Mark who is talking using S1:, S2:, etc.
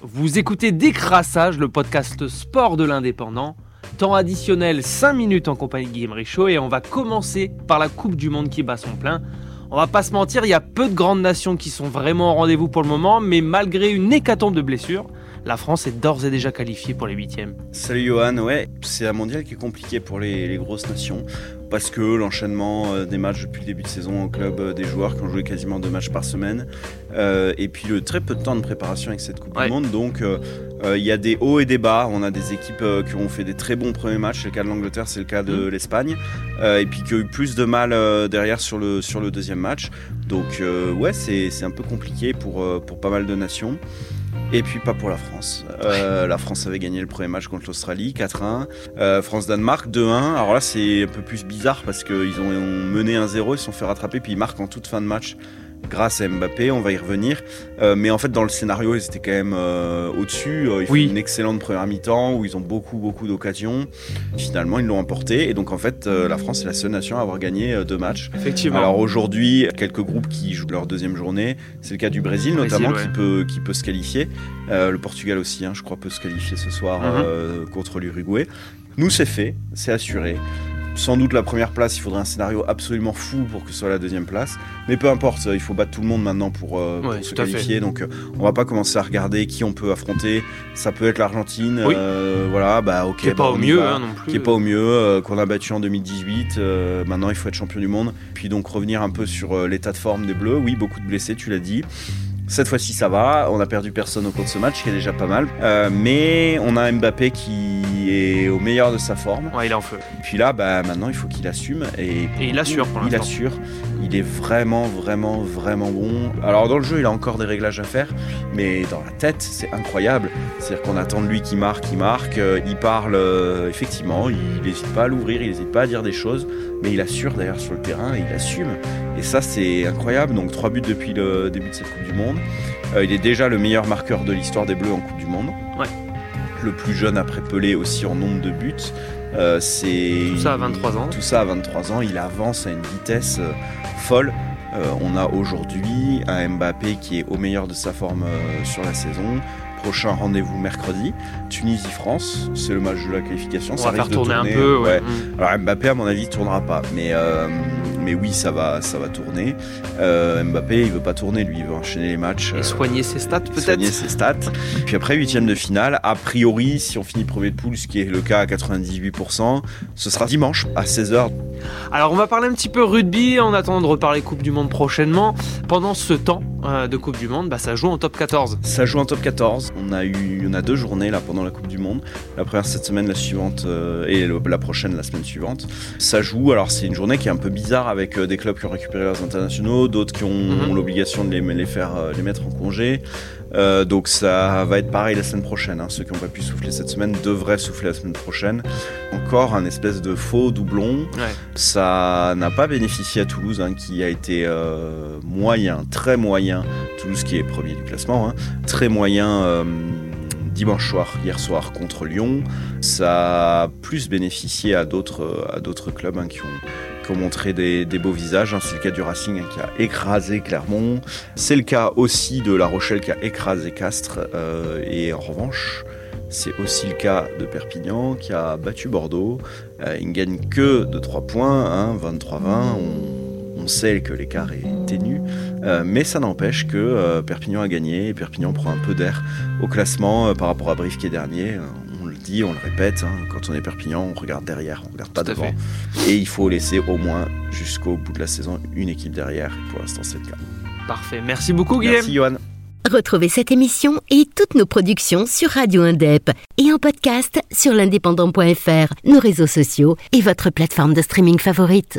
S1: Vous écoutez Décrassage, le podcast sport de l'indépendant. Temps additionnel 5 minutes en compagnie de Guillaume Richaud et on va commencer par la Coupe du Monde qui bat son plein. On va pas se mentir, il y a peu de grandes nations qui sont vraiment au rendez-vous pour le moment, mais malgré une hécatombe de blessures, la France est d'ores et déjà qualifiée pour les huitièmes.
S2: Salut Johan, ouais, c'est un mondial qui est compliqué pour les, grosses nations parce que l'enchaînement euh, des matchs depuis le début de saison au club, euh, des joueurs qui ont joué quasiment deux matchs par semaine, euh, et puis le très peu de temps de préparation avec cette Coupe du Monde. Donc il y a des hauts et des bas. On a des équipes qui ont fait des très bons premiers matchs. C'est le cas de l'Angleterre, c'est le cas de mmh. l'Espagne, et puis qui ont eu plus de mal derrière sur le, sur le deuxième match. Donc ouais, c'est un peu compliqué pour, pour pas mal de nations. Et puis pas pour la France. Euh, la France avait gagné le premier match contre l'Australie, 4-1. Euh, France-Danemark, 2-1. Alors là, c'est un peu plus bizarre parce qu'ils ont, mené 1-0, ils se sont fait rattraper, puis ils marquent en toute fin de match grâce à Mbappé, on va y revenir. Euh, mais en fait, dans le scénario, ils étaient quand même euh, au-dessus. Euh, ils font une excellente première mi-temps où ils ont beaucoup, beaucoup d'occasions. Finalement, ils l'ont emporté. Et donc, en fait, la France est la seule nation à avoir gagné deux matchs.
S1: Effectivement.
S2: Alors aujourd'hui, quelques groupes qui jouent leur deuxième journée. C'est le cas du Brésil, notamment, qui, peut, qui peut se qualifier. le Portugal aussi, hein, je crois, peut se qualifier ce soir mhm. contre l'Uruguay. Nous, c'est fait, c'est assuré sans doute la première place, il faudrait un scénario absolument fou pour que ce soit la deuxième place. Mais peu importe, il faut battre tout le monde maintenant pour, euh, se qualifier. Donc euh, on va pas commencer à regarder qui on peut affronter. Ça peut être l'Argentine. Euh, voilà, bah ok.
S1: Qui est pas
S2: bah,
S1: au mieux hein, non plus.
S2: Qui est pas au mieux, qu'on a battu en 2018. maintenant il faut être champion du monde. Puis donc revenir un peu sur l'état de forme des Bleus. Oui, beaucoup de blessés, tu l'as dit. Cette fois-ci, ça va. On a perdu personne au cours de ce match, qui est déjà pas mal. Euh, mais on a Mbappé qui est au meilleur de sa forme.
S1: Ouais, il est en feu.
S2: Et puis là, bah, maintenant, il faut qu'il assume. Et,
S1: il assure pour
S2: Il assure. Il est vraiment, vraiment, vraiment bon. Alors, dans le jeu, il a encore des réglages à faire. Mais dans la tête, c'est incroyable. C'est-à-dire qu'on attend de lui qu'il marque, il marque. Euh, il parle, euh, effectivement. Il n'hésite pas à l'ouvrir, il n'hésite pas à dire des choses. Mais il assure d'ailleurs sur le terrain, il assume. Et ça, c'est incroyable. Donc, trois buts depuis le début de cette Coupe du Monde. Euh, il est déjà le meilleur marqueur de l'histoire des Bleus en Coupe du Monde. Le plus jeune après Pelé aussi en nombre de buts.
S1: Euh, c'est tout ça à 23 ans.
S2: Tout ça à 23 ans. Il avance à une vitesse euh, folle. on a aujourd'hui un Mbappé qui est au meilleur de sa forme sur la saison. Prochain rendez-vous mercredi. Tunisie-France, c'est le match de la qualification.
S1: On ça va faire tourner, un peu. Ouais.
S2: Mm. Alors Mbappé, à mon avis, tournera pas. Mais mais oui, ça va, ça va tourner. Euh, Mbappé, il veut pas tourner, lui, il veut enchaîner les matchs.
S1: Et soigner ses stats, peut-être
S2: Soigner ses stats. Puis après, huitième de finale, a priori, si on finit premier de poule, ce qui est le cas à 98%, ce sera dimanche à 16h.
S1: Alors, on va parler un petit peu rugby en attendant de reparler Coupe du Monde prochainement. Pendant ce temps euh, de Coupe du Monde, bah, ça joue en top 14.
S2: Ça joue en top 14. On a eu, on a deux journées là pendant la Coupe du Monde. La première cette semaine, la suivante, euh, et la prochaine la semaine suivante. Ça joue. Alors, c'est une journée qui est un peu bizarre avec euh, des clubs qui ont récupéré leurs internationaux, d'autres qui ont, mhm. l'obligation de les, faire, euh, les mettre en congé. Euh, donc ça va être pareil la semaine prochaine. Hein. Ceux qui n'ont pas pu souffler cette semaine devraient souffler la semaine prochaine. Encore un espèce de faux doublon. Ça n'a pas bénéficié à Toulouse, hein, qui a été moyen, très moyen. Toulouse qui est premier du classement, hein. très moyen dimanche soir, hier soir contre Lyon. Ça a plus bénéficié à d'autres à d'autres clubs qui ont montré des, beaux visages. Hein. C'est le cas du Racing qui a écrasé Clermont. C'est le cas aussi de La Rochelle qui a écrasé Castres. Euh, et en revanche, c'est aussi le cas de Perpignan qui a battu Bordeaux. Euh, il ne gagne que de 3 points, 23-20. Hein. On, sait que l'écart est ténu, euh, mais ça n'empêche que Perpignan a gagné et Perpignan prend un peu d'air au classement par rapport à Brive qui est dernier on le répète, hein, quand on est Perpignan, on regarde derrière, on regarde pas devant. Et il faut laisser au moins jusqu'au bout de la saison une équipe derrière. pour l'instant, c'est le cas.
S1: Parfait. Merci beaucoup, Guillaume.
S2: Merci, Johan.
S3: Retrouvez cette émission et toutes nos productions sur Radio Indep et en podcast sur l'indépendant.fr, nos réseaux sociaux et votre plateforme de streaming favorite.